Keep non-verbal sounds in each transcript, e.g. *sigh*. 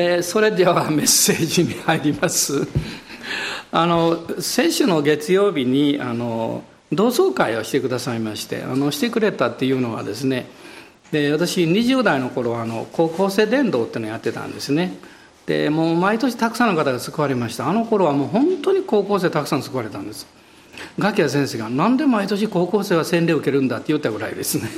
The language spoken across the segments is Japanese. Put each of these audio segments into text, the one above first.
えー、それでは *laughs* メッセージに入ります。あの先週の月曜日にあの同窓会をしてくださいましてあのしてくれたっていうのはですねで私20代の頃あの高校生伝道っていうのをやってたんですね。でもう毎年たくさんの方が救われました。あの頃はもう本当に高校生たくさん救われたんです。ガキヤ先生が「なんで毎年高校生は洗礼を受けるんだ」って言ったぐらいですね。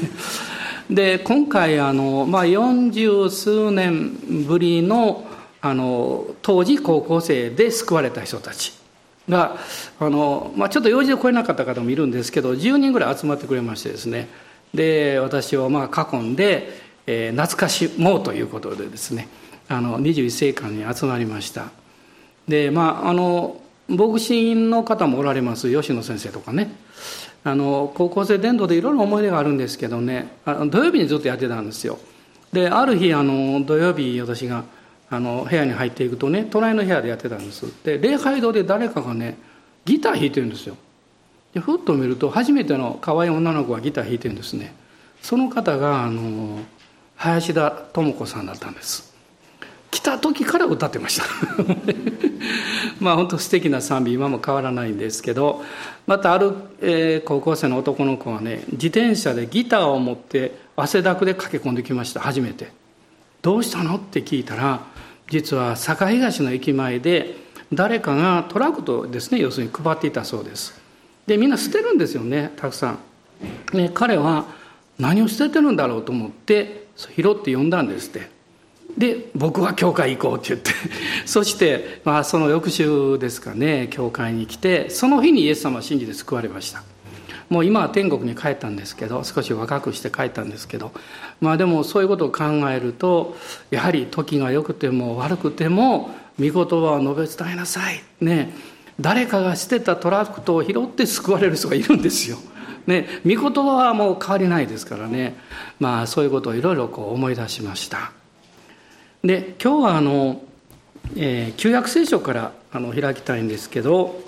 で今回あの、まあ、40数年ぶりのあの当時高校生で救われた人たちがあの、まあ、ちょっと用事で来れなかった方もいるんですけど10人ぐらい集まってくれましてですね。で私をまあ囲んで、えー、懐かしもうということでですね。あの21世紀に集まりました。でまああの牧師の方もおられます吉野先生とかね。あの高校生伝道でいろいろ思い出があるんですけどね。あの土曜日にずっとやってたんですよ。である日あの土曜日私があの部屋に入っていくとね隣の部屋でやってたんです。で礼拝堂で誰かがねギター弾いてるんですよ。でふっと見ると初めての可愛い女の子がギター弾いてるんですね。その方があの林田智子さんだったんです。来た時から歌ってました。*laughs* まあ本当素敵な賛美今も変わらないんですけどまたある、えー、高校生の男の子はね自転車でギターを持って汗だくで駆け込んできました。初めて。どうしたの？って聞いたら実は堺東の駅前で誰かがトラックトですね要するに配っていたそうです。でみんな捨てるんですよねたくさん、ね、彼は何を捨ててるんだろうと思って拾って呼んだんですって。で僕は教会行こうって言って。*laughs* そして、まあ、その翌週ですかね教会に来てその日にイエス様を信じて救われました。もう今は天国に帰ったんですけど少し若くして帰ったんですけどまあでもそういうことを考えるとやはり時が良くても悪くても御言葉を述べ伝えなさい。ね。誰かが捨てたトラクトを拾って救われる人がいるんですよ。ね、御言葉はもう変わりないですからね。まあそういうことをいろいろこう思い出しました。で今日はあの、えー、旧約聖書からあの開きたいんですけど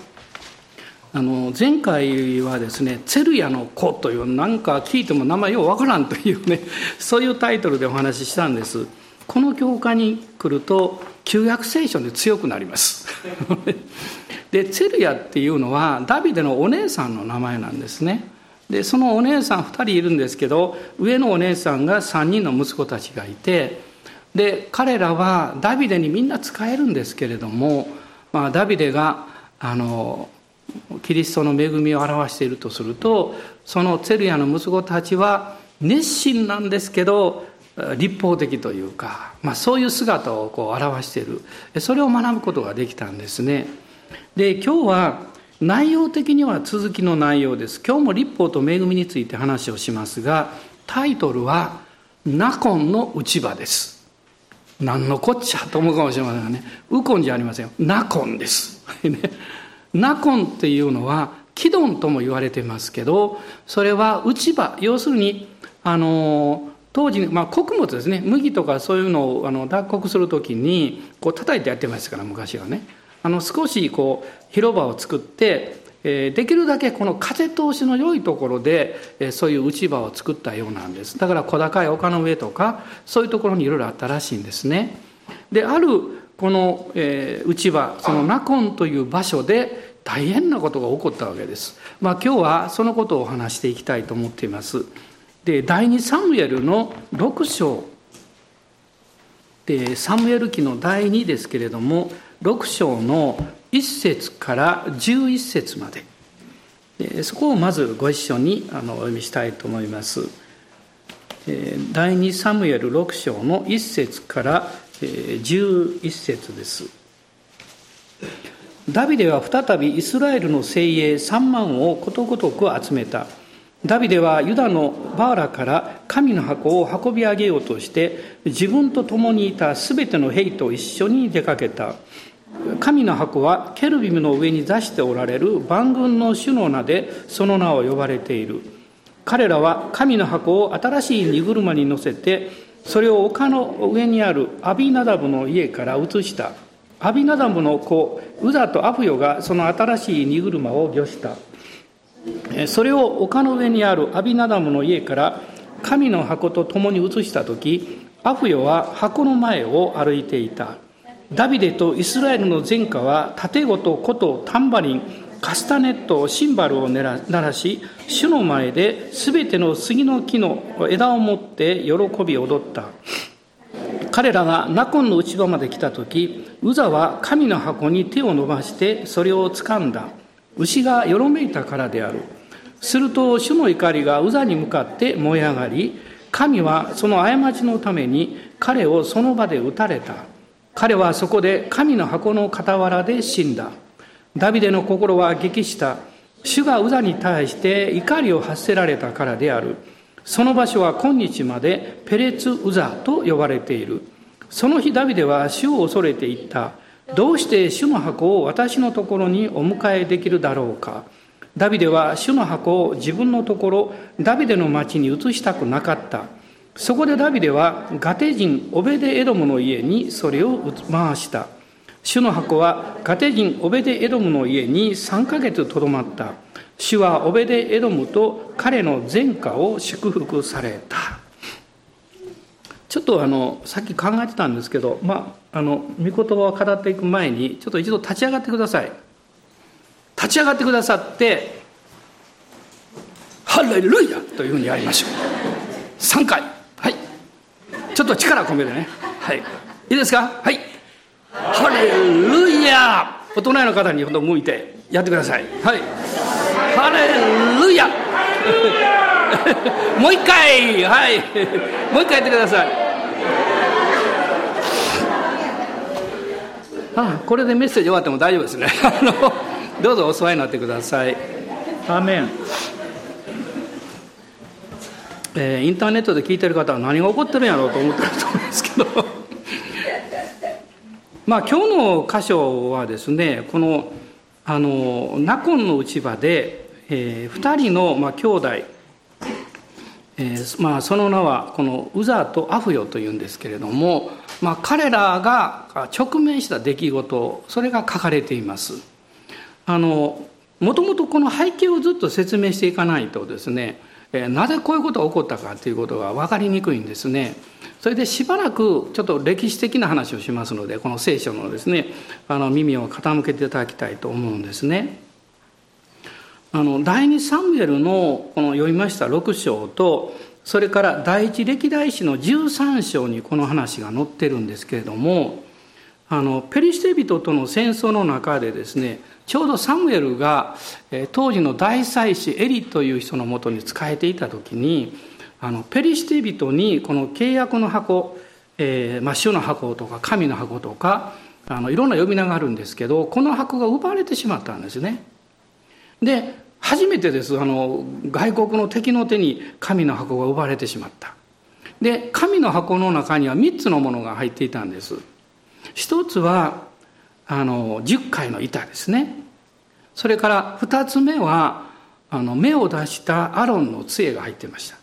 あの前回はですね「ツェルヤの子」というなんか聞いても名前ようわからんというね *laughs* そういうタイトルでお話ししたんです。この教会に来ると旧約聖書で強くなります。*laughs* でツェルヤっていうのはダビデのお姉さんの名前なんですね。でそのお姉さん2人いるんですけど上のお姉さんが3人の息子たちがいてで彼らはダビデにみんな使えるんですけれども、まあ、ダビデがあのキリストの恵みを表しているとするとそのツェルヤの息子たちは熱心なんですけど立法的というか、まあ、そういう姿をこう表している。それを学ぶことができたんですね。で今日は内容的には続きの内容です。今日も立法と恵みについて話をしますがタイトルは「ナコンの内場」です。何のこっちゃと思うかもしれませんがね。ウコンじゃありませんよ。ナコンです。*laughs* ナコンっていうのはキドンとも言われてますけどそれは内場要するにあの当時、まあ、穀物ですね。麦とかそういうのをあの脱穀する時にこう叩いてやってましたから昔はね。あの少しこう広場を作ってえできるだけこの風通しの良いところで、えそういう落ち葉を作ったようなんです。だから小高い丘の上とかそういうところにいろいろあったらしいんですね。であるこの、えー、内場そのナコンという場所で大変なことが起こったわけです。まあ今日はそのことをお話していきたいと思っています。で第2サムエルの6章。でサムエル記の第2ですけれども6章の1節から11節まで。そこをまずご一緒にお読みしたいと思います。第2サムエル6章の1節から11節です。ダビデは再びイスラエルの精鋭3万をことごとく集めた。ダビデはユダのバーラから神の箱を運び上げようとして自分と共にいたすべての兵と一緒に出かけた。神の箱はケルビムの上に座しておられる万軍の主の名でその名を呼ばれている。彼らは神の箱を新しい荷車に乗せてそれを丘の上にあるアビナダブの家から移した。アビナダブの子ウダとアフヨがその新しい荷車を御した。それを丘の上にあるアビナダムの家から神の箱と共に移した時アフヨは箱の前を歩いていた。ダビデとイスラエルの前科は盾ごと琴タンバリンカスタネットシンバルを鳴らし主の前で全ての杉の木の枝を持って喜び踊った。彼らがナコンの内場まで来た時ウザは神の箱に手を伸ばしてそれを掴んだ。牛がよろめいたからである。すると主の怒りがウザに向かって燃え上がり神はその過ちのために彼をその場で撃たれた。彼はそこで神の箱の傍らで死んだ。ダビデの心は激した。主がウザに対して怒りを発せられたからである。その場所は今日までペレツ・ウザと呼ばれている。その日ダビデは主を恐れていった。どうして主の箱を私のところにお迎えできるだろうか。ダビデは主の箱を自分のところダビデの町に移したくなかった。そこでダビデはガテ人オベデエドムの家にそれを回した。主の箱はガテ人オベデエドムの家に3ヶ月とどまった。主はオベデエドムと彼の前科を祝福された。ちょっとあのさっき考えてたんですけどまああの御言葉を語っていく前にちょっと一度立ち上がってください。立ち上がってくださって「ハレルイヤ!」というふうにやりましょう。3回。ちょっと力込めてね。はい。いいですか？はい。ハレルヤ！お隣の方に向いてやってください。はい。ハレルヤ！*laughs* もう一回！はい。もう一回やってください。あこれでメッセージ終わっても大丈夫ですね。あのどうぞお座りになってください。アメン。えー、インターネットで聞いてる方は何が起こってるんやろうと思ってると思うんですけど。*laughs* まあ、今日の箇所はですねこのあのナコンの内場で、えー、2人の、まあ、兄弟、えーまあ、その名はこのウザとアフヨというんですけれども、まあ、彼らが直面した出来事それが書かれています。あのもともとこの背景をずっと説明していかないとですねなぜこういうことが起こったかということが分かりにくいんですね。それでしばらくちょっと歴史的な話をしますのでこの聖書のですねあの耳を傾けていただきたいと思うんですね。あの第二サムエルのこの読みました6章とそれから第一歴代史の13章にこの話が載ってるんですけれどもあのペリシテ人との戦争の中でですねちょうどサムエルが当時の大祭司エリという人のもとに仕えていた時にあのペリシテ人にこの契約の箱、えーまあ、主の箱とか神の箱とかあのいろんな呼び名があるんですけどこの箱が奪われてしまったんですね。で初めてですあの外国の敵の手に神の箱が奪われてしまった。で神の箱の中には3つのものが入っていたんです。一つはあの10回の板ですね。それから2つ目はあの芽を出したアロンの杖が入ってました。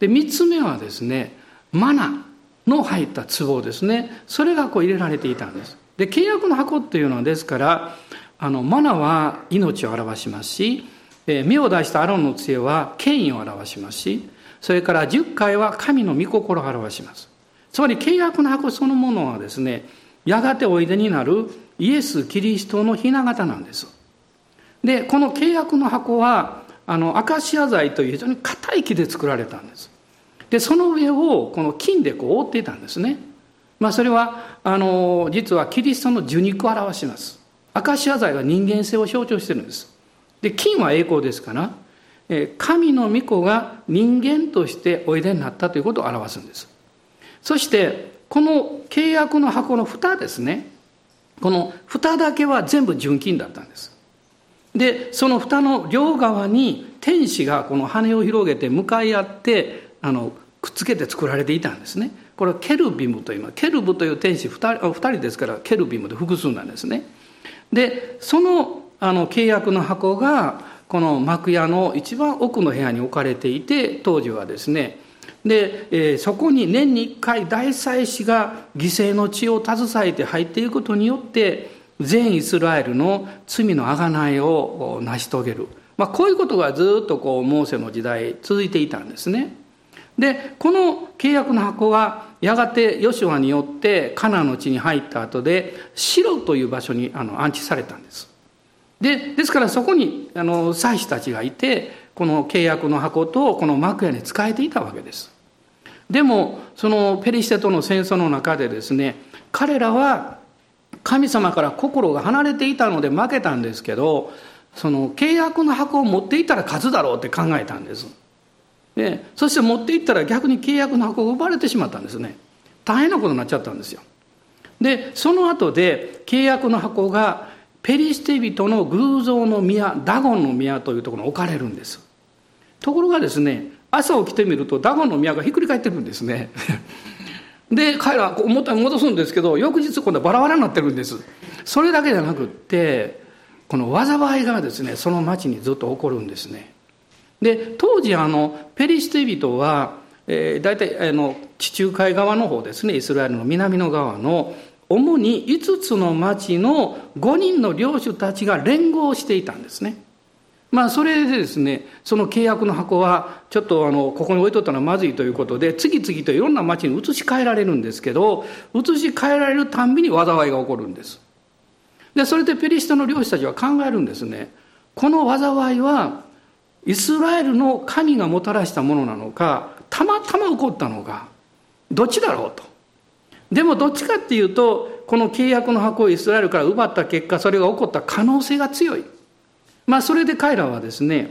で3つ目はですねマナの入った壺ですね。それがこう入れられていたんです。で契約の箱っていうのはですからあのマナは命を表しますし芽を出したアロンの杖は権威を表しますしそれから10回は神の御心を表します。つまり契約の箱そのものはですねやがておいでになるイエス・キリストの雛形なんです。で、この契約の箱は、あの、アカシア材という非常に硬い木で作られたんです。で、その上をこの金でこう覆っていたんですね。まあ、それは、あの、実はキリストの受肉を表します。アカシア材は人間性を象徴してるんです。で、金は栄光ですから、神の御子が人間としておいでになったということを表すんです。そして、この契約の箱の蓋ですね。この蓋だけは全部純金だったんです。でその蓋の両側に天使がこの羽を広げて向かい合ってあのくっつけて作られていたんですね。これはケルビムというケルブという天使 2, 人2人ですからケルビムで複数なんですね。でそのあの契約の箱がこの幕屋の一番奥の部屋に置かれていて当時はですねで、えー、そこに年に1回大祭司が犠牲の血を携えて入っていくことによって全イスラエルの罪の贖いを成し遂げる、まあ、こういうことがずっとこうモーセの時代続いていたんですね。でこの契約の箱はやがてヨシュアによってカナの地に入った後でシロという場所にあの安置されたんです。でですからそこにあの祭司たちがいてこの契約の箱とこの幕屋に仕えていたわけです。でもそのペリシテとの戦争の中でですね彼らは神様から心が離れていたので負けたんですけどその契約の箱を持っていったら勝つだろうって考えたんです。でそして持っていったら逆に契約の箱が奪われてしまったんですね。大変なことになっちゃったんですよ。でその後で契約の箱がペリシテ人の偶像の宮ダゴンの宮というところに置かれるんです。ところがですね朝起きてみるとダゴンの宮がひっくり返ってるんですね。*laughs* で彼らは元に戻すんですけど翌日今度はバラバラになってるんです。それだけじゃなくってこの災いがですねその町にずっと起こるんですね。で当時あのペリシテ人は、えー、大体あの地中海側の方ですねイスラエルの南の側の主に5つの町の5人の領主たちが連合していたんですね。まあそれでですねその契約の箱はちょっとあのここに置いとったのはまずいということで次々といろんな町に移し替えられるんですけど移し替えられるたんびに災いが起こるんです。でそれでペリシタの領主たちは考えるんですね。この災いはイスラエルの神がもたらしたものなのかたまたま起こったのかどっちだろうと。でもどっちかっていうとこの契約の箱をイスラエルから奪った結果それが起こった可能性が強い。まあそれで彼らはですね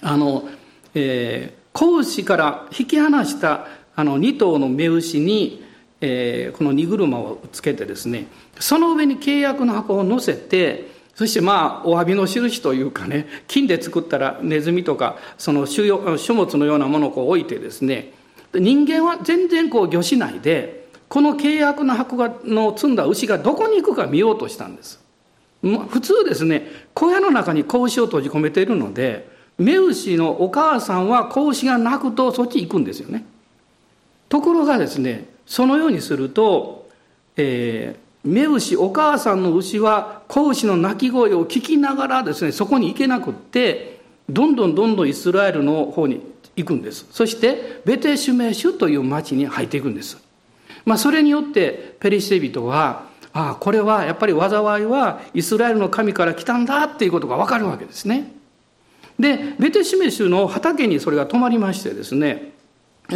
あの、えー、子牛から引き離したあの2頭の目牛に、えー、この荷車をつけてですねその上に契約の箱を乗せてそしてまあお詫びの印というかね金で作ったらネズミとかその書物のようなものをこう置いてですね人間は全然こう魚しないでこの契約の箱がの積んだ牛がどこに行くか見ようとしたんです。普通ですね小屋の中に子牛を閉じ込めているので目牛のお母さんは子牛が鳴くとそっち行くんですよね。ところがですねそのようにすると、えー、目牛お母さんの牛は子牛の鳴き声を聞きながらですねそこに行けなくってどんどんどんどんイスラエルの方に行くんです。そしてベテシュメシュという町に入っていくんです。まあそれによってペリシテ人はああこれはやっぱり災いはイスラエルの神から来たんだっていうことが分かるわけですねでベテシメシュの畑にそれが止まりましてですね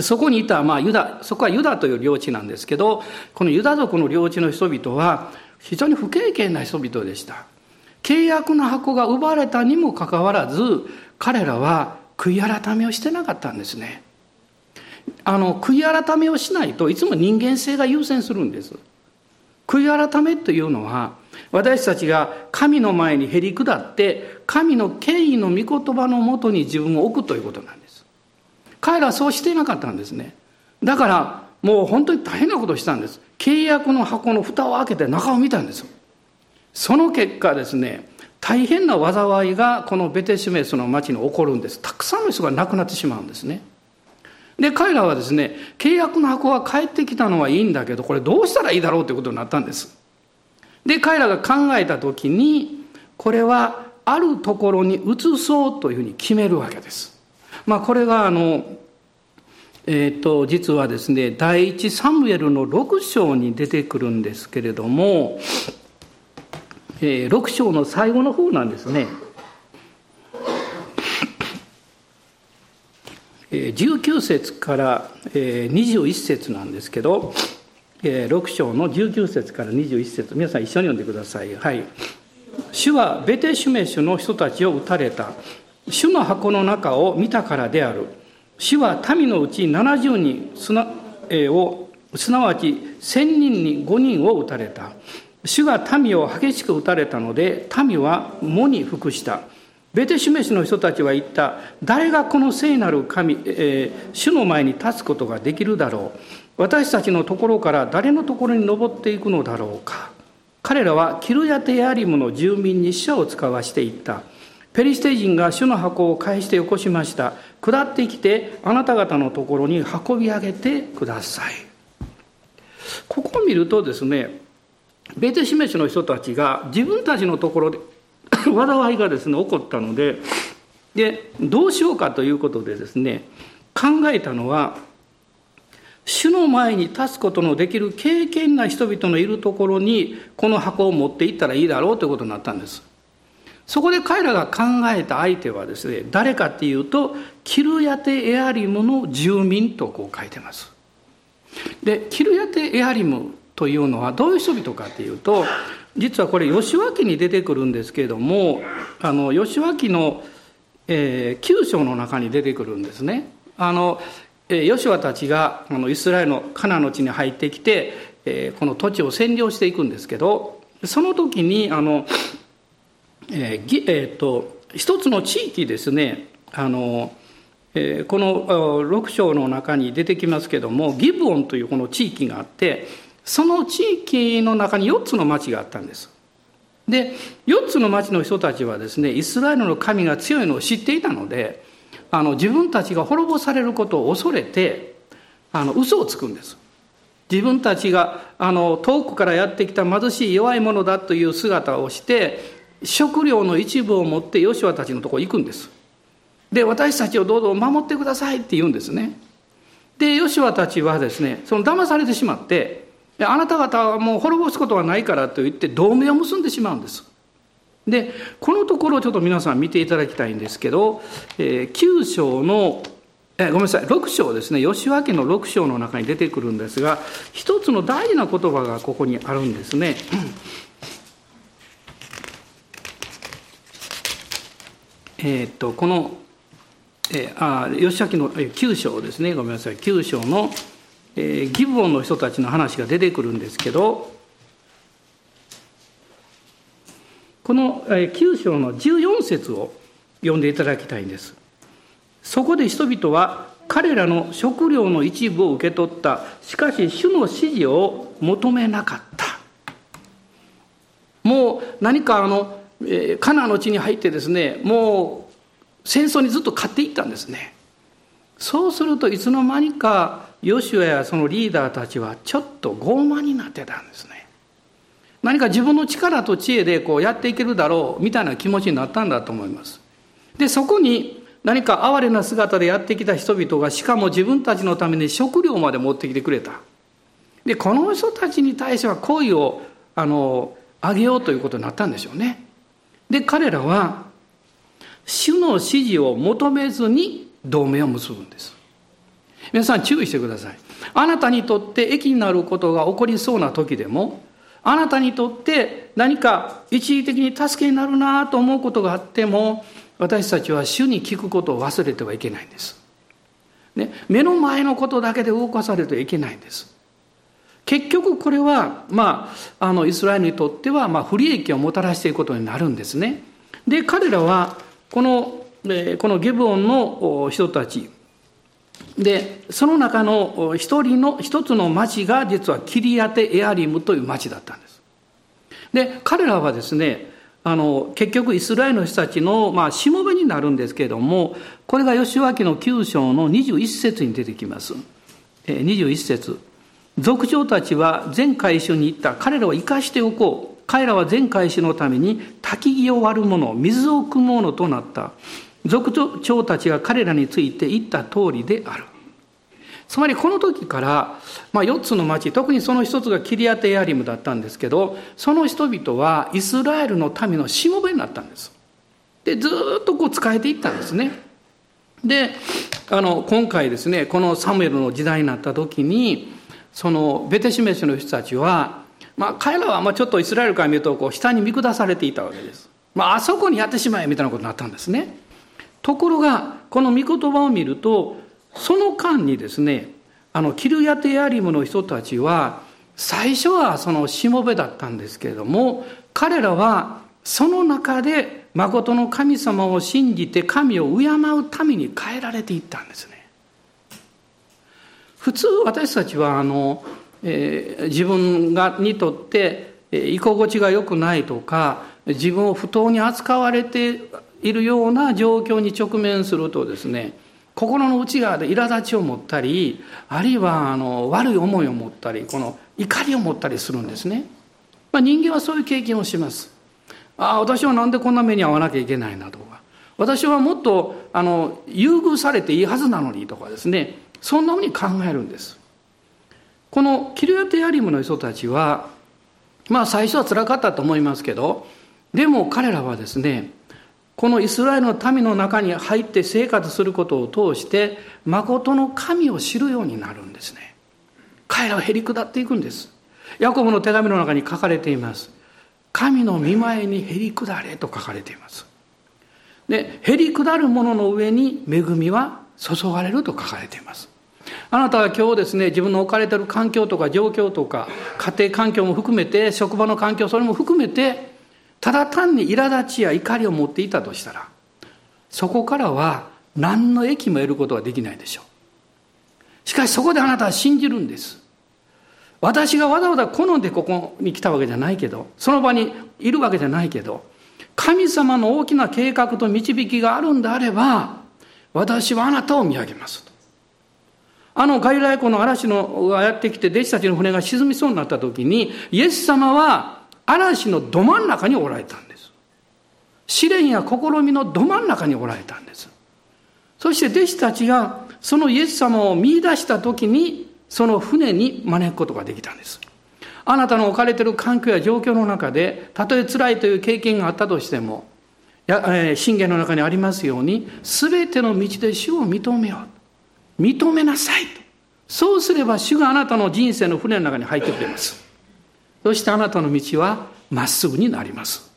そこにいた、まあ、ユダ、そこはユダという領地なんですけど、このユダ族の領地の人々は、非常に不経験な人々でした。契約の箱が奪われたにもかかわらず、彼らは悔い改めをしてなかったんですね。あの、悔い改めをしないといつも人間性が優先するんです。悔い改めというのは、私たちが神の前にへり下って、神の権威の御言葉のもとに自分を置くということなんです。彼らはそうしていなかったんですね。だから、もう本当に大変なことをしたんです。契約の箱の蓋を開けて中を見たんですその結果ですね、大変な災いがこのベテシメスの町に起こるんです。たくさんの人が亡くなってしまうんですね。で、彼らはですね、契約の箱が帰ってきたのはいいんだけど、これどうしたらいいだろうということになったんです。で、彼らが考えた時に、これはあるところに移そうというふうに決めるわけです。まあ、これがあの、えー、と実はですね第一サムエルの6章に出てくるんですけれども、えー、6章の最後の方なんですね。19節から21節なんですけど6章の19節から21節皆さん一緒に読んでください。はい。主はベテシュメシュの人たちを撃たれた。主の箱の中を見たからである。主は民のうち70人すな,、え、をすなわち1000人に5人を撃たれた。主が民を激しく撃たれたので民は喪に服した。ベテシメシの人たちは言った。誰がこの聖なる神、えー、主の前に立つことができるだろう。私たちのところから誰のところに登っていくのだろうか。彼らはキルヤテヤリムの住民に死者を使わしていった。ペリシテ人が主の箱を返してよこしました下ってきてあなた方のところに運び上げてくださいここを見るとですねベテシメシの人たちが自分たちのところで *coughs* 災いがですね起こったのででどうしようかということでですね考えたのは主の前に立つことのできる経験な人々のいるところにこの箱を持っていったらいいだろうということになったんです。そこで彼らが考えた相手はですね誰かっていうとキルヤテ・エアリムの住民とこう書いてます。でキルヤテ・エアリムというのはどういう人々かというと実はこれ吉脇に出てくるんですけれどもあの吉脇の、えー、9章の中に出てくるんですね。あのヨシュアたちがあのイスラエルのカナの地に入ってきて、えー、この土地を占領していくんですけどその時にあの、えーえーと、一つの地域ですねあの、えー、この6章の中に出てきますけどもギブオンというこの地域があってその地域の中に4つの町があったんです。で4つの町の人たちはですねイスラエルの神が強いのを知っていたのであの自分たちが滅ぼされることを恐れてあの嘘をつくんです。自分たちがあの遠くからやってきた貧しい弱い者だという姿をして食料の一部を持ってヨシュアたちのところ行くんです。で私たちをどうぞ守ってくださいって言うんですね。でヨシュアたちはですねその騙されてしまってあなた方はもう滅ぼすことはないからと言って同盟を結んでしまうんです。でこのところをちょっと皆さん見ていただきたいんですけど、えー、9章のえごめんなさい6章ですね。吉脇の6章の中に出てくるんですが一つの大事な言葉がここにあるんですね。えっとこの、えー、あ吉脇の9章ですね。ごめんなさい。9章の、えー、ギブオンの人たちの話が出てくるんですけどこの9章の14節を読んでいただきたいんです。そこで人々は彼らの食料の一部を受け取った。しかし主の指示を求めなかった。もう何かあの、えカナの地に入ってですね、もう戦争にずっと勝っていったんですね。そうするといつの間にかヨシュアやそのリーダーたちはちょっと傲慢になってたんですね。何か自分の力と知恵でこうやっていけるだろうみたいな気持ちになったんだと思います。で、そこに何か哀れな姿でやってきた人々がしかも自分たちのために食料まで持ってきてくれた。で、この人たちに対しては恋をあのあげようということになったんでしょうね。で、彼らは主の指示を求めずに同盟を結ぶんです。皆さん注意してください。あなたにとって益になることが起こりそうな時でもあなたにとって何か一時的に助けになるなと思うことがあっても私たちは主に聞くことを忘れてはいけないんです。ね、目の前のことだけで動かされてはいけないんです。結局これは、まあ、あのイスラエルにとっては、まあ、不利益をもたらしていくことになるんですね。で彼らはこのこのゲブオンの人たちでその中の一人の一つの町が実はキリアテ・エアリムという町だったんです。で彼らはですねあの結局イスラエルの人たちの、まあ、しもべになるんですけれどもこれが吉脇の9章の21節に出てきます。21節族長たちは全回収に行った彼らを生かしておこう彼らは全回収のために焚き木を割る者水を汲む者となった族長たちが彼らについて言った通りである。つまりこの時から、まあ、4つの町特にその一つがキリアテヤリムだったんですけどその人々はイスラエルの民のしもべになったんです。でずっとこう使えていったんですね。であの今回ですねこのサムエルの時代になった時にそのベテシメシの人たちは、まあ、彼らはまあちょっとイスラエルから見るとこう下に見下されていたわけです、まあ、あそこにやってしまえみたいなことになったんですね。ところがこの御言葉を見るとその間にですねあのキルヤテヤリムの人たちは最初はそのしもべだったんですけれども彼らはその中で誠の神様を信じて神を敬うために変えられていったんですね。普通私たちはあの、えー、自分がにとって居心地が良くないとか自分を不当に扱われているような状況に直面するとですね心の内側で苛立ちを持ったりあるいはあの悪い思いを持ったりこの怒りを持ったりするんですね、まあ、人間はそういう経験をします。ああ私は何でこんな目に遭わなきゃいけないなとか。私はもっとあの優遇されていいはずなのにとかですね。そんなふうに考えるんです。このキルヤテヤリムの人たちはまあ最初は辛かったと思いますけどでも彼らはですねこのイスラエルの民の中に入って生活することを通して誠の神を知るようになるんですね。彼らはへり下っていくんです。ヤコブの手紙の中に書かれています。神の見前にへり下れと書かれています。でへり下る者の上に恵みは注がれると書かれています。あなたは今日ですね自分の置かれている環境とか状況とか家庭環境も含めて職場の環境それも含めてただ単に苛立ちや怒りを持っていたとしたらそこからは何の益も得ることはできないでしょう。しかしそこであなたは信じるんです。私がわざわざ好んでここに来たわけじゃないけどその場にいるわけじゃないけど神様の大きな計画と導きがあるんであれば私はあなたを見上げますと。あのガリラヤ湖の嵐のがやってきて弟子たちの船が沈みそうになった時にイエス様は嵐のど真ん中におられたんです。試練や試みのど真ん中におられたんです。そして弟子たちがそのイエス様を見出した時にその船に招くことができたんです。あなたの置かれている環境や状況の中でたとえ辛いという経験があったとしても、信玄の中にありますように全ての道で主を認めよう認めなさいそうすれば主があなたの人生の船の中に入ってくれます。そしてあなたの道はまっすぐになります。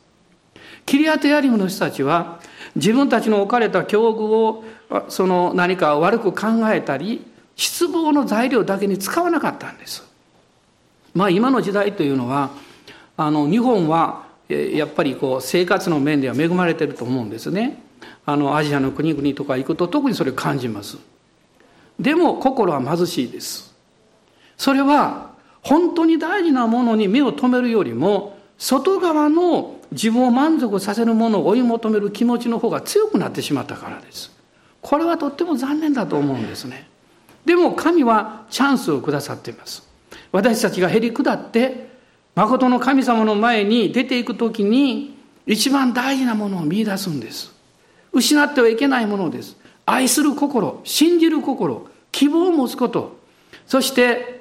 キリアテヤリムの人たちは自分たちの置かれた境遇をその何か悪く考えたり失望の材料だけに使わなかったんです。まあ今の時代というのはあの日本はやっぱりこう生活の面では恵まれてると思うんですね。あのアジアの国々とか行くと特にそれを感じます。でも心は貧しいです。それは本当に大事なものに目を留めるよりも外側の自分を満足させるものを追い求める気持ちの方が強くなってしまったからです。これはとっても残念だと思うんですね。でも神はチャンスをくださっています。私たちがへり下って誠の神様の前に出ていく時に一番大事なものを見出すんです。失ってはいけないものです。愛する心信じる心希望を持つこと。そして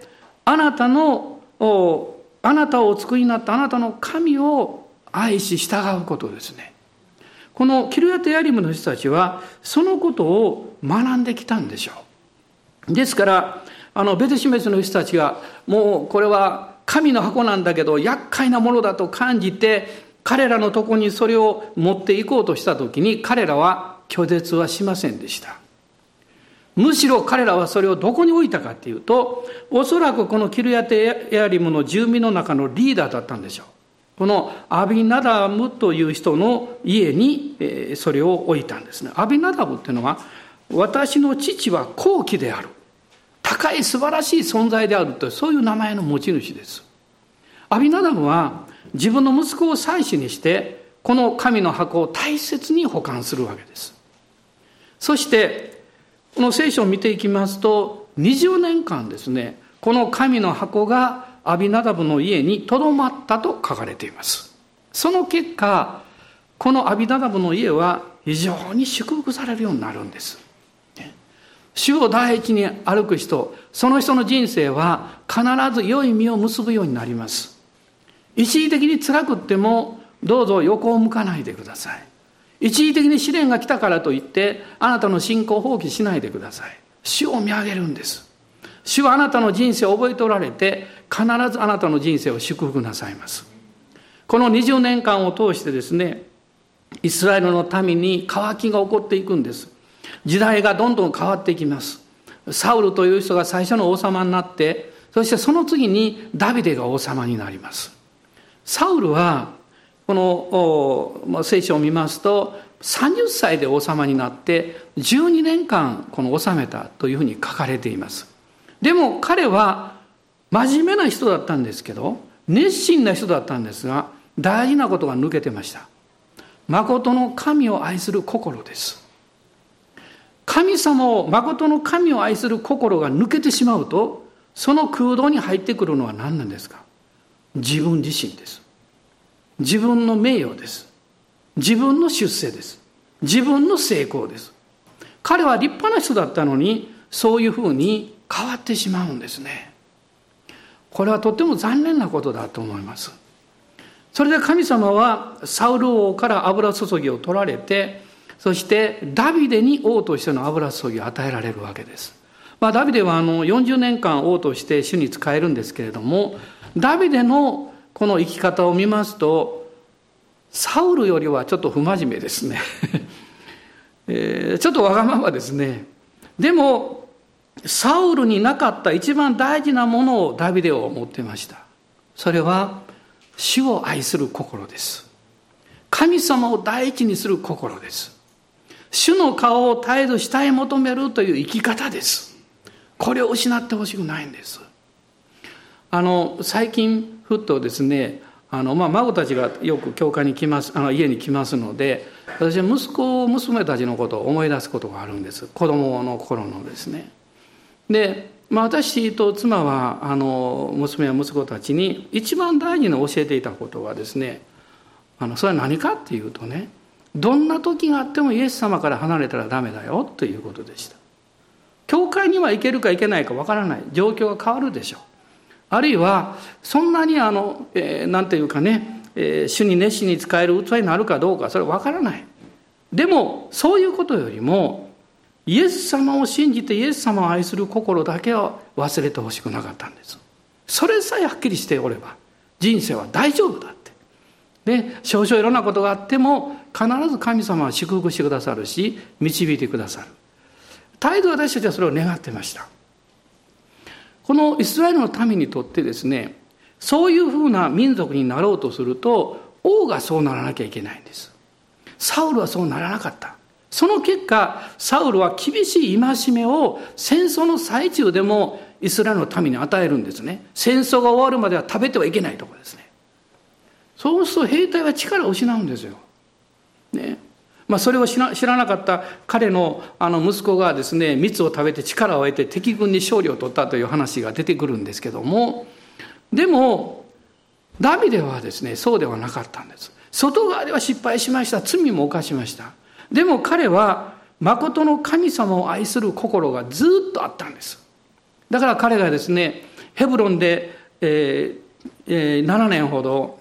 あなたのあなたをお作りになったあなたの神を愛し従うことですね。このキルヤテヤリムの人たちはそのことを学んできたんでしょう。ですからあのベテシメスの人たちがもうこれは神の箱なんだけど厄介なものだと感じて彼らのとこにそれを持っていこうとした時に彼らは拒絶はしませんでした。むしろ彼らはそれをどこに置いたかっていうと、おそらくこのキルヤテエアリムの住民の中のリーダーだったんでしょう。このアビナダムという人の家にそれを置いたんですね。アビナダムっていうのは、私の父は後期である。高い素晴らしい存在であるという、そういう名前の持ち主です。アビナダムは自分の息子を妻子にして、この神の箱を大切に保管するわけです。そしてこの聖書を見ていきますと20年間ですねこの神の箱がアビナダブの家にとどまったと書かれています。その結果このアビナダブの家は非常に祝福されるようになるんです。主を第一に歩く人その人の人生は必ず良い実を結ぶようになります。一時的に辛くってもどうぞ横を向かないでください。一時的に試練が来たからといって、あなたの信仰を放棄しないでください。主を見上げるんです。主はあなたの人生を覚えておられて、必ずあなたの人生を祝福なさいます。この20年間を通してですね、イスラエルの民に渇きが起こっていくんです。時代がどんどん変わっていきます。サウルという人が最初の王様になって、そしてその次にダビデが王様になります。サウルはこの聖書を見ますと30歳で王様になって12年間この治めたというふうに書かれています。でも彼は真面目な人だったんですけど熱心な人だったんですが大事なことが抜けてました。誠の神を愛する心です。神様を誠の神を愛する心が抜けてしまうとその空洞に入ってくるのは何なんですか？自分自身です。自分の名誉です。自分の出世です。自分の成功です。彼は立派な人だったのに、そういうふうに変わってしまうんですね。これはとても残念なことだと思いますそれで神様はサウル王から油注ぎを取られてそしてダビデに王としての油注ぎを与えられるわけです。まあ、ダビデはあの40年間王として主に仕えるんですけれどもダビデのこの生き方を見ますとサウルよりはちょっと不真面目ですね、*laughs* えー、ちょっとわがままですね。でもサウルになかった一番大事なものをダビデを持ってました。それは主を愛する心です。神様を第一にする心です。主の顔を絶えず下へ求めるという生き方です。これを失ってほしくないんです。あの、最近、ふっとですね、あの、まあ、孫たちがよく教会に来ます、あの家に来ますので、私は息子、娘たちのことを思い出すことがあるんです。子供の頃のですね。で、まあ、私と妻は、あの、娘や息子たちに一番大事に教えていたことはですね、あの、それは何かっていうとね、どんな時があってもイエス様から離れたらダメだよということでした教会には行けるか行けないかわからない状況が変わるでしょうあるいはそんなにあの、えー、なんていうかね、えー、主に熱心に使える器になるかどうかそれはわからない。でもそういうことよりもイエス様を信じてイエス様を愛する心だけは忘れてほしくなかったんです。それさえはっきりしておれば人生は大丈夫だで少々いろんなことがあっても必ず神様は祝福してくださるし導いてくださる。態度私たちはそれを願ってました。このイスラエルの民にとってですねそういうふうな民族になろうとすると王がそうならなきゃいけないんです。サウルはそうならなかった。その結果サウルは厳しい戒めを戦争の最中でもイスラエルの民に与えるんですね。戦争が終わるまでは食べてはいけないところですね。そうすると兵隊は力を失うんですよ。まあ、それを知らなかった彼のあの息子がですね蜜を食べて力を得て敵軍に勝利を取ったという話が出てくるんですけどもでもダビデはですねそうではなかったんです。外側では失敗しました。罪も犯しました。でも彼は誠の神様を愛する心がずっとあったんです。だから彼がですねヘブロンで、えーえー、7年ほど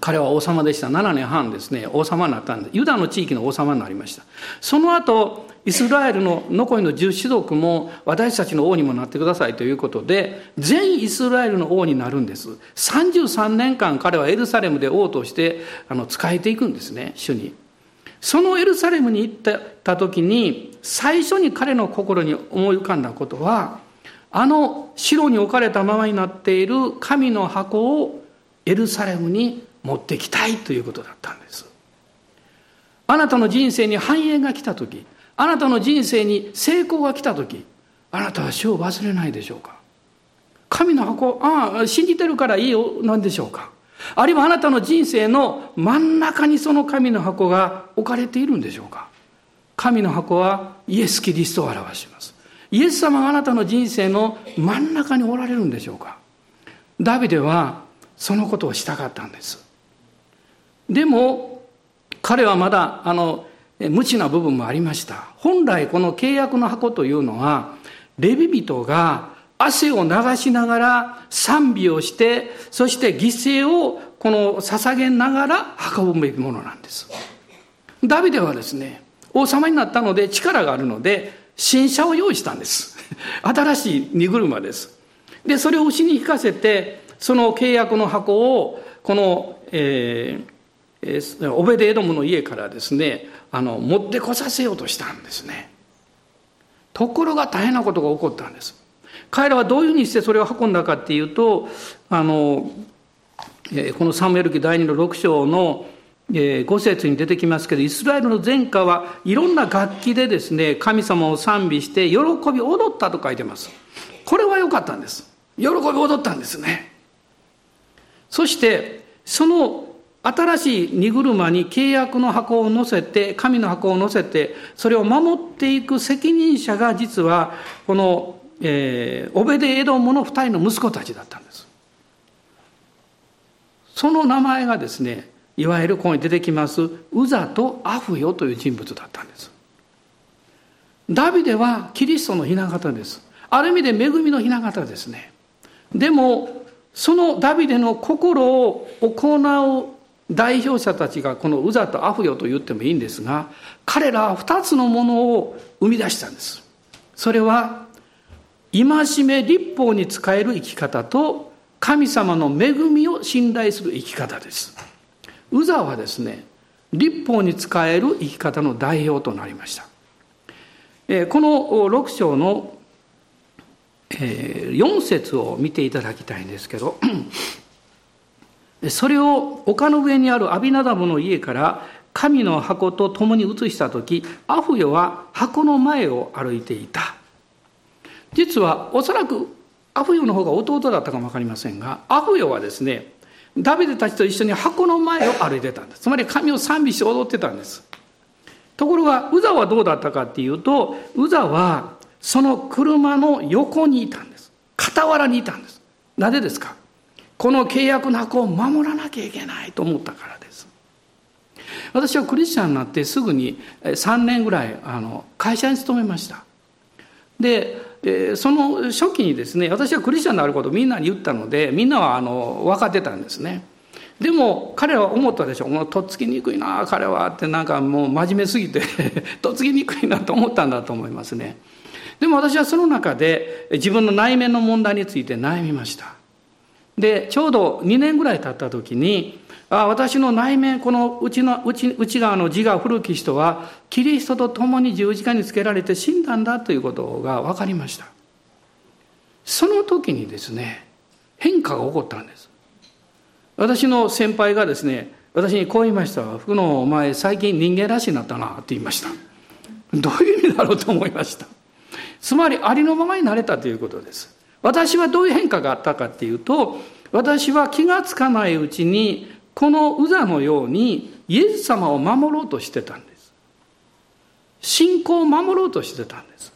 彼は王様でした。7年半ですね、王様になったんで、ユダの地域の王様になりました。その後、イスラエルの残りの十種族も私たちの王にもなってくださいということで、全イスラエルの王になるんです。33年間彼はエルサレムで王としてあの仕えていくんですね、主に。そのエルサレムに行った時に、最初に彼の心に思い浮かんだことは、あの城に置かれたままになっている神の箱をエルサレムに持ってきたいということだったんです。あなたの人生に繁栄が来た時、あなたの人生に成功が来た時、あなたは死を忘れないでしょうか？神の箱、ああ、信じてるからいいよ、なんでしょうか？あるいはあなたの人生の真ん中にその神の箱が置かれているんでしょうか？神の箱はイエス・キリストを表します。イエス様があなたの人生の真ん中におられるんでしょうか？ダビデはそのことをしたかったんです。でも彼はまだあの無知な部分もありました。本来この契約の箱というのはレビ人が汗を流しながら賛美をしてそして犠牲をこの捧げながら運ぶべきものなんです。ダビデはですね王様になったので力があるので新車を用意したんです。*laughs* 新しい荷車です。でそれを牛に引かせてその契約の箱をこの、えー、オベデエドムの家からですねあの持ってこさせようとしたんですね。ところが大変なことが起こったんです。彼らはどういうふうにしてそれを運んだかっていうとあのこのサムエル記第2の6章の5節に出てきますけどイスラエルの前科はいろんな楽器でですね神様を賛美して喜び踊ったと書いてます。これは良かったんです。喜び踊ったんですね。そしてその新しい荷車に契約の箱を乗せて、神の箱を乗せて、それを守っていく責任者が実は、この、えー、オベデエドモの二人の息子たちだったんです。その名前がですね、いわゆるここに出てきます、ウザとアフヨという人物だったんです。ダビデはキリストの雛形です。ある意味で恵みの雛形ですね。でもそのダビデの心を行う代表者たちがこのウザとアフヨと言ってもいいんですが彼らは2つのものを生み出したんです。それは戒め立法に使える生き方と神様の恵みを信頼する生き方です。ウザはですね立法に使える生き方の代表となりました。この6章の4節を見ていただきたいんですけどそれを丘の上にあるアビナダブの家から神の箱と共に移した時アフヨは箱の前を歩いていた。実はおそらくアフヨの方が弟だったかも分かりませんがアフヨはですねダビデたちと一緒に箱の前を歩いてたんです。つまり神を賛美して踊ってたんです。ところがウザはどうだったかっていうとウザはその車の横にいたんです。傍らにいたんです。なぜですか？この契約の箱を守らなきゃいけないと思ったからです。私はクリスチャンになってすぐに3年ぐらいあの会社に勤めました。でその初期にですね私はクリスチャンであることをみんなに言ったのでみんなはあの分かってたんですね。でも彼は思ったでしょもうとっつきにくいな彼はってなんかもう真面目すぎて *laughs* とっつきにくいなと思ったんだと思いますね。でも私はその中で自分の内面の問題について悩みました。でちょうど2年ぐらい経った時にあ私の内面この内の内内側の自我古き人はキリストと共に十字架につけられて死んだんだということが分かりました。その時にですね変化が起こったんです。私の先輩がですね私にこう言いました「福野お前最近人間らしいなったな」って言いました。どういう意味だろうと思いました。つまりありのままになれたということです。私はどういう変化があったかっていうと私は気がつかないうちにこのウザのようにイエス様を守ろうとしてたんです。信仰を守ろうとしてたんです。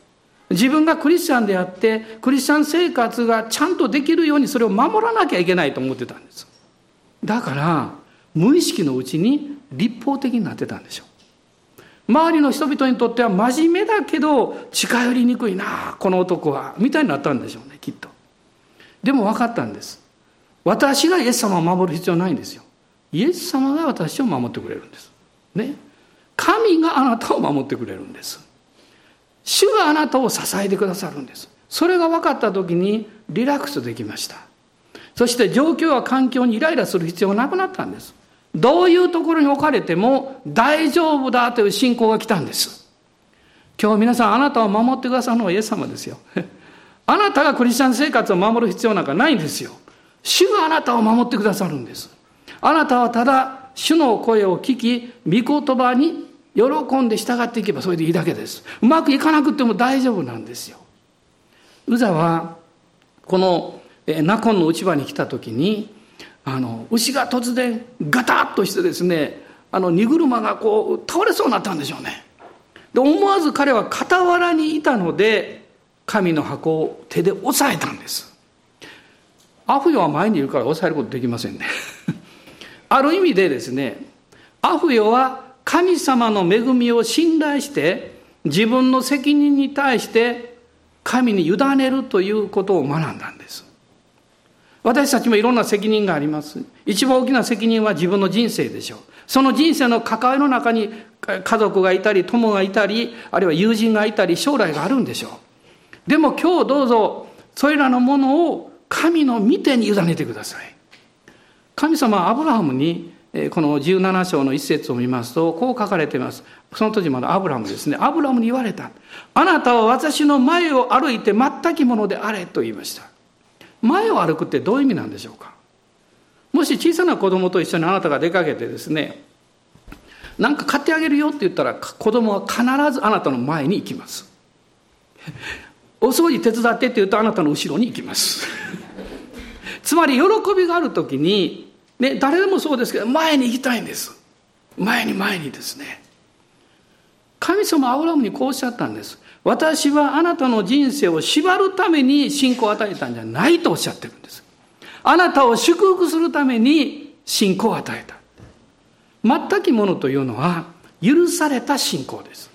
自分がクリスチャンであってクリスチャン生活がちゃんとできるようにそれを守らなきゃいけないと思ってたんです。だから無意識のうちに立法的になってたんでしょ。う周りの人々にとっては真面目だけど近寄りにくいなこの男はみたいになったんでしょうねきっと。でも分かったんです。私がイエス様を守る必要ないんですよ。イエス様が私を守ってくれるんです。ね。神があなたを守ってくれるんです。主があなたを支えてくださるんです。それが分かった時にリラックスできました。そして状況や環境にイライラする必要がなくなったんです。どういうところに置かれても大丈夫だという信仰が来たんです。今日皆さんあなたを守ってくださるのはイエス様ですよ。*laughs* あなたがクリスチャン生活を守る必要なんかないんですよ。主があなたを守ってくださるんです。あなたはただ主の声を聞き御言葉に喜んで従っていけばそれでいいだけです。うまくいかなくても大丈夫なんですよ。ウザはこのナコンの内場に来た時にあの牛が突然ガタッとしてですねあの荷車がこう倒れそうになったんでしょうね。で思わず彼は傍らにいたので神の箱を手で押さえたんです。アフヨは前にいるから押さえることできませんね。*laughs* ある意味でですねアフヨは神様の恵みを信頼して自分の責任に対して神に委ねるということを学んだんです。私たちもいろんな責任があります。一番大きな責任は自分の人生でしょう。その人生の関わりの中に家族がいたり友がいたりあるいは友人がいたり将来があるんでしょう。でも今日どうぞそれらのものを神の見てに委ねてください。神様はアブラハムにこの17章の一節を見ますとこう書かれています。その時まだアブラムですね。アブラムに言われた。あなたは私の前を歩いて全きものであれと言いました。前を歩くってどういう意味なんでしょうか？もし小さな子供と一緒にあなたが出かけてですね何か買ってあげるよって言ったら子供は必ずあなたの前に行きます。お掃除手伝ってって言うとあなたの後ろに行きます。つまり喜びがある時に、ね、誰でもそうですけど前に行きたいんです。前に前にですね。神様アブラムにこうおっしゃったんです。私はあなたの人生を縛るために信仰を与えたんじゃないとおっしゃってるんです。あなたを祝福するために信仰を与えた。全きものというのは許された信仰です。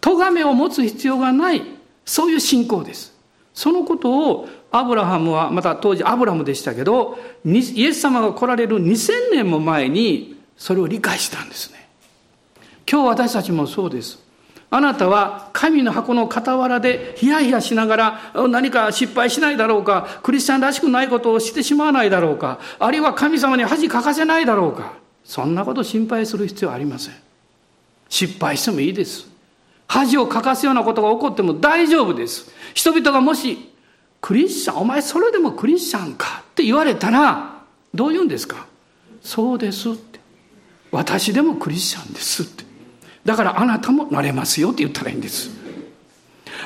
咎めを持つ必要がないそういう信仰です。そのことをアブラハムはまた当時アブラムでしたけどイエス様が来られる2000年も前にそれを理解したんですね。今日私たちもそうですあなたは神の箱の傍らでヒヤヒヤしながら何か失敗しないだろうか、クリスチャンらしくないことをしてしまわないだろうか、あるいは神様に恥かかせないだろうか。そんなこと心配する必要ありません。失敗してもいいです。恥をかかすようなことが起こっても大丈夫です。人々がもし、クリスチャン、お前それでもクリスチャンかって言われたら、どう言うんですか？そうですって。私でもクリスチャンですって。だからあなたもなれますよって言ったらいいんです。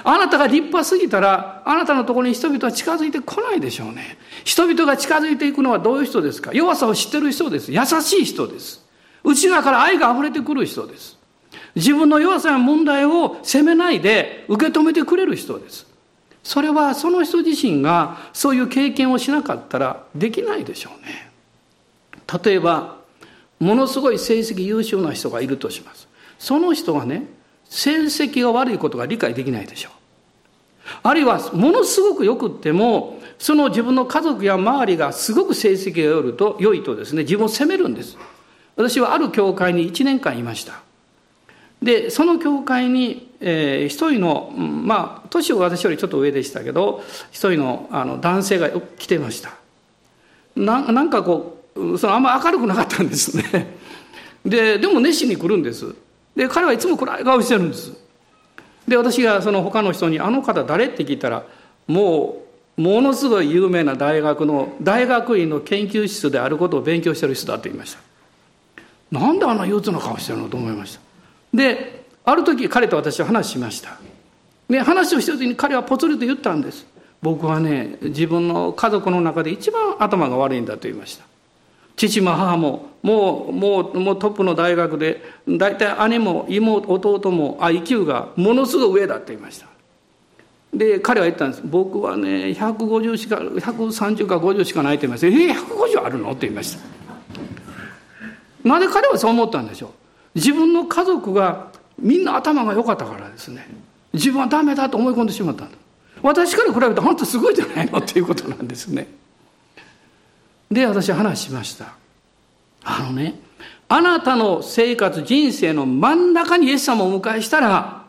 あなたが立派すぎたら、あなたのところに人々は近づいてこないでしょうね。人々が近づいていくのはどういう人ですか？弱さを知ってる人です。優しい人です。内側から愛が溢れてくる人です。自分の弱さや問題を責めないで受け止めてくれる人です。それはその人自身がそういう経験をしなかったらできないでしょうね。例えば、ものすごい成績優秀な人がいるとします。その人はね成績が悪いことが理解できないでしょう。あるいはものすごくよくってもその自分の家族や周りがすごく成績が良いと良いとですね自分を責めるんです。私はある教会に1年間いました。でその教会に、えー、一人のまあ年は私よりちょっと上でしたけど一人のあの男性が来てました。ななんかこうそのあんま明るくなかったんですね。ででも熱心に来るんです。で彼はいつも暗い顔してるんです。で私がその他の人に「あの方誰?」って聞いたらもうものすごい有名な大学の大学院の研究室であることを勉強してる人だって言いました。なんであんな憂鬱な顔してるのと思いました。である時彼と私は話しました。で話をしてる時に彼はぽつりと言ったんです。僕はね自分の家族の中で一番頭が悪いんだと言いました。父も母ももうもうもうトップの大学で大体姉も妹弟も IQ がものすごい上だって言いました。で彼は言ったんです。僕はね150しか130か50しかないって言いました。えー、150あるの？って言いました。なぜ彼はそう思ったんでしょう。自分の家族がみんな頭が良かったからですね。自分はダメだと思い込んでしまった。んだ私から比べて本当すごいじゃないのっていうことなんですね。で私話しました。あのねあなたの生活人生の真ん中にイエス様をお迎えしたら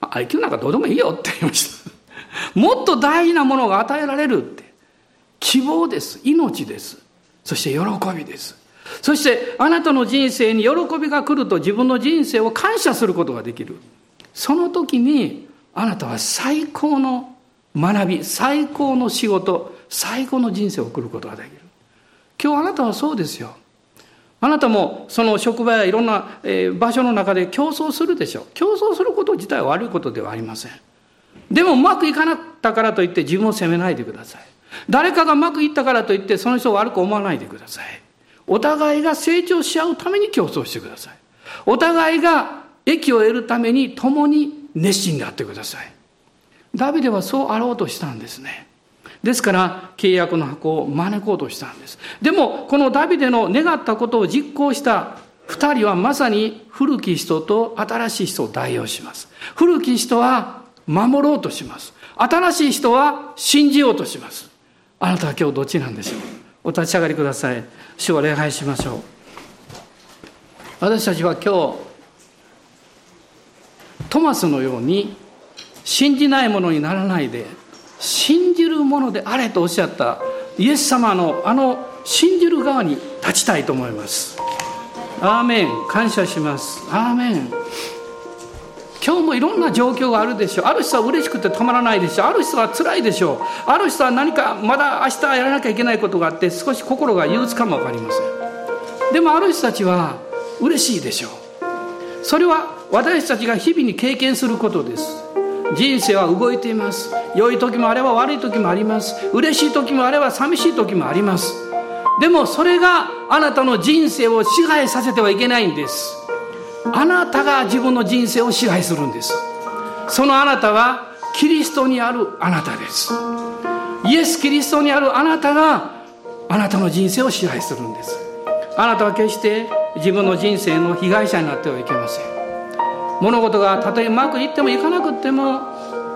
IQ なんかどうでもいいよって言いました。*laughs* もっと大事なものが与えられるって。希望です。命です。そして喜びです。そしてあなたの人生に喜びが来ると自分の人生を感謝することができる。その時にあなたは最高の学び最高の仕事最高の人生を送ることができる。今日あなたはそうですよ。あなたもその職場やいろんな場所の中で競争するでしょう。競争すること自体は悪いことではありません。でもうまくいかなかったからといって自分を責めないでください。誰かがうまくいったからといってその人を悪く思わないでください。お互いが成長し合うために競争してください。お互いが益を得るために共に熱心であってください。ダビデはそうあろうとしたんですね。ですから契約の箱を招こうとしたんです。でもこのダビデの願ったことを実行した2人はまさに古き人と新しい人を代表します。古き人は守ろうとします。新しい人は信じようとします。あなたは今日どっちなんでしょう？お立ち上がりください。主を礼拝しましょう。私たちは今日トマスのように信じないものにならないで信じるものであれとおっしゃったイエス様のあの信じる側に立ちたいと思います。アーメン。感謝します。アーメン。今日もいろんな状況があるでしょう。ある人は嬉しくてたまらないでしょう。ある人は辛いでしょう。ある人は何かまだ明日やらなきゃいけないことがあって少し心が憂鬱かも分かりません。でもある人たちは嬉しいでしょう。それは私たちが日々に経験することです。人生は動いています。良い時もあれば悪い時もあります。嬉しい時もあれば寂しい時もあります。でもそれがあなたの人生を支配させてはいけないんです。あなたが自分の人生を支配するんです。そのあなたはキリストにあるあなたです。イエス・キリストにあるあなたがあなたの人生を支配するんです。あなたは決して自分の人生の被害者になってはいけません。物事がたとえうまくいってもいかなくても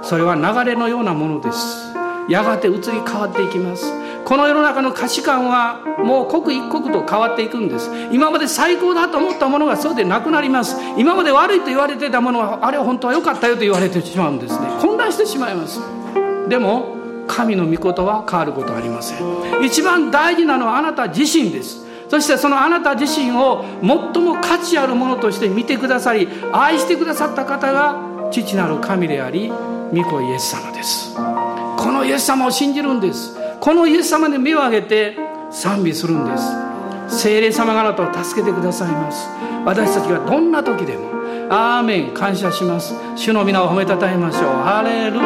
それは流れのようなものです。やがて移り変わっていきます。この世の中の価値観はもう刻一刻と変わっていくんです。今まで最高だと思ったものがそうでなくなります。今まで悪いと言われてたものはあれは本当は良かったよと言われてしまうんですね。混乱してしまいます。でも神の御事は変わることはありません。一番大事なのはあなた自身です。そしてそのあなた自身を最も価値あるものとして見てくださり愛してくださった方が父なる神であり御子イエス様です。このイエス様を信じるんです。このイエス様に目を上げて賛美するんです。聖霊様があなたを助けてくださいます。私たちがどんな時でもアーメン感謝します。主の皆を褒めたたえましょう。ハレルヤ。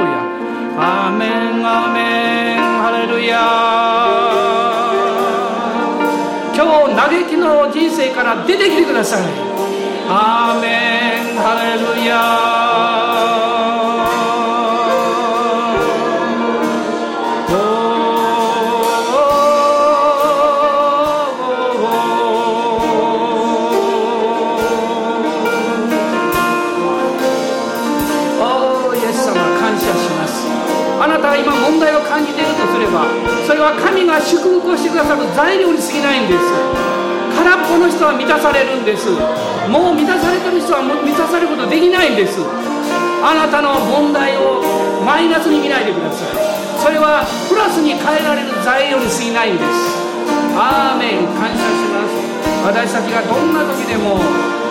アーメンアーメン。ハレルヤ。嘆きの人生から出てきてください。アーメン。ハレルヤ満たされるんです。もう満たされてる人は満たされることできないんです。あなたの問題をマイナスに見ないでください。それはプラスに変えられる材料に過ぎないんです。アーメン。感謝します。私たちがどんな時でも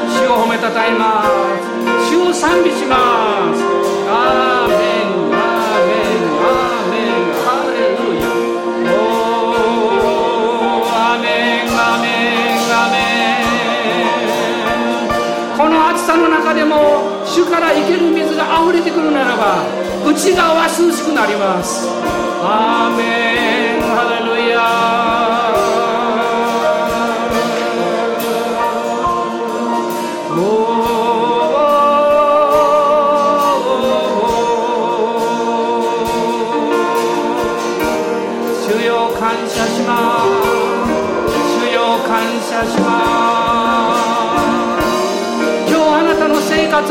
主を褒めたたえます。主を賛美します。アーメン。の中でも主から生ける水が溢れてくるならば内側は涼しくなります。アーメン。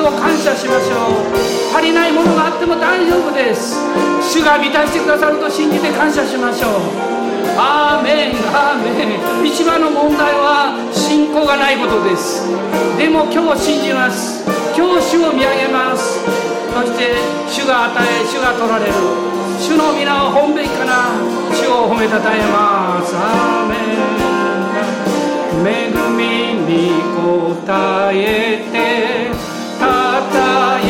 を感謝しましょう。足りないものがあっても大丈夫です。主が満たしてくださると信じて感謝しましょう。アーメンアーメン。一番の問題は信仰がないことです。でも今日信じます。今日主を見上げます。そして主が与え主が取られる。主の皆を本べきから主を褒めたたえます。アーメン。恵みに応えて。え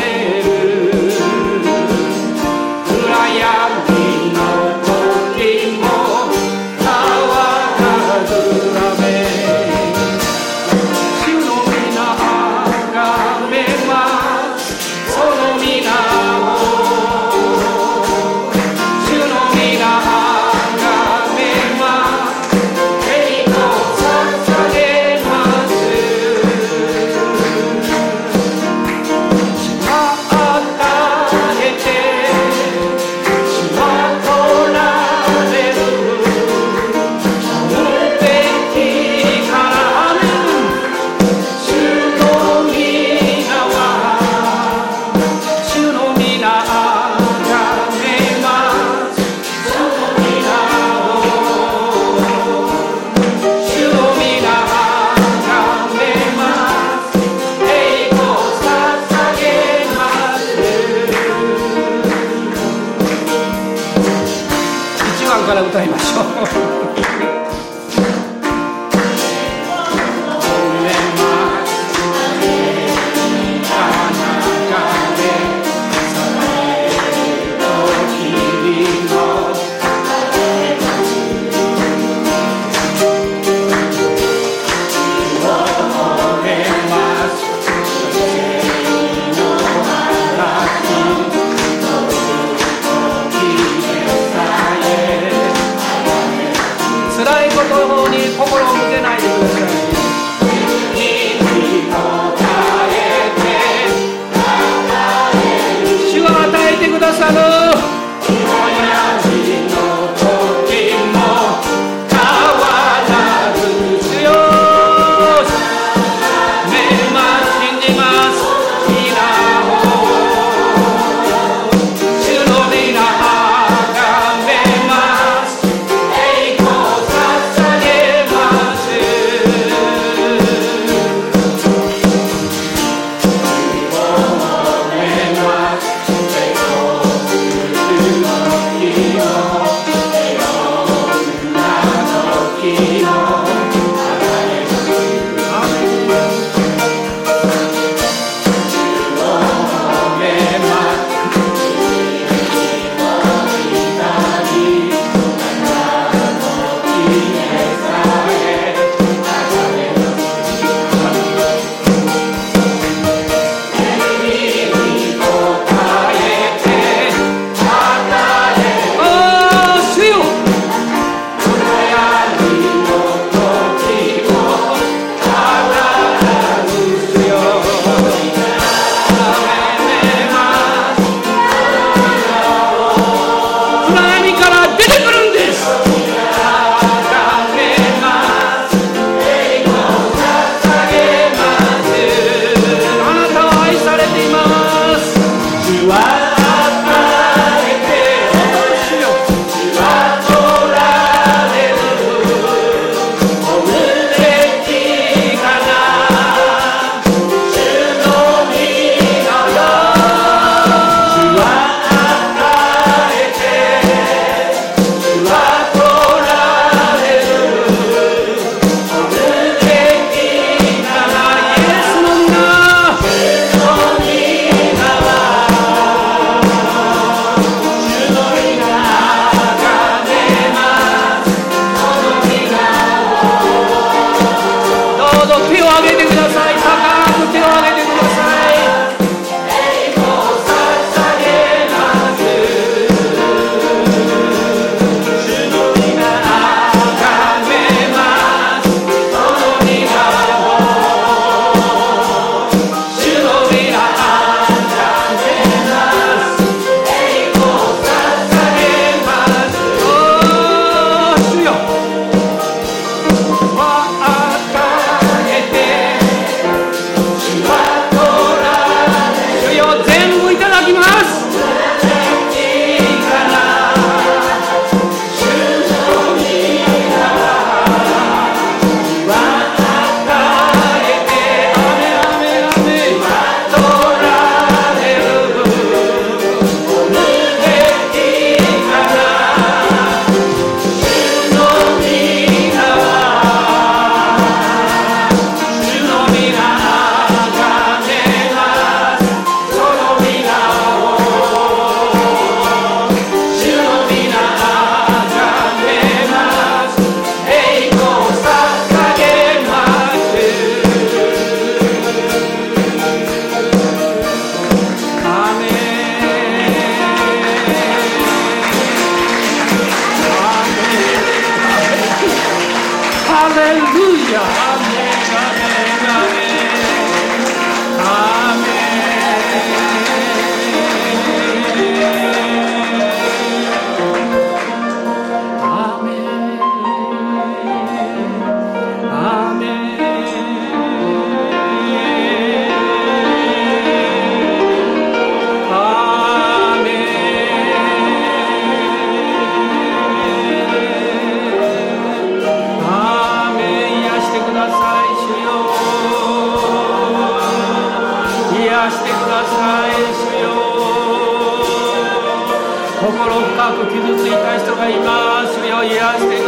深く傷ついた人がいます。主よ癒して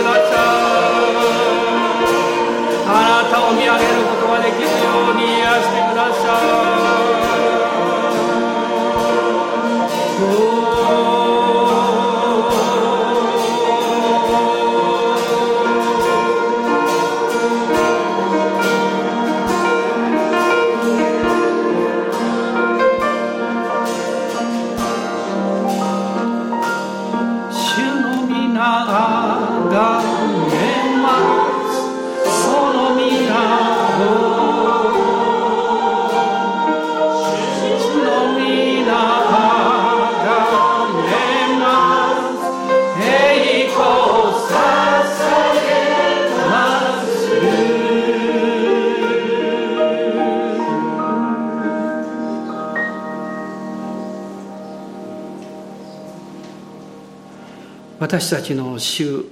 私たちの主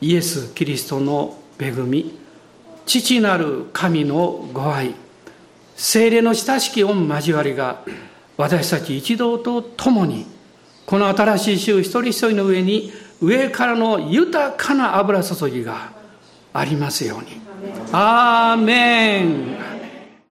イエス・キリストの恵み父なる神のご愛精霊の親しき御交わりが私たち一同と共にこの新しい週一人一人の上に上からの豊かな油注ぎがありますように。アーメン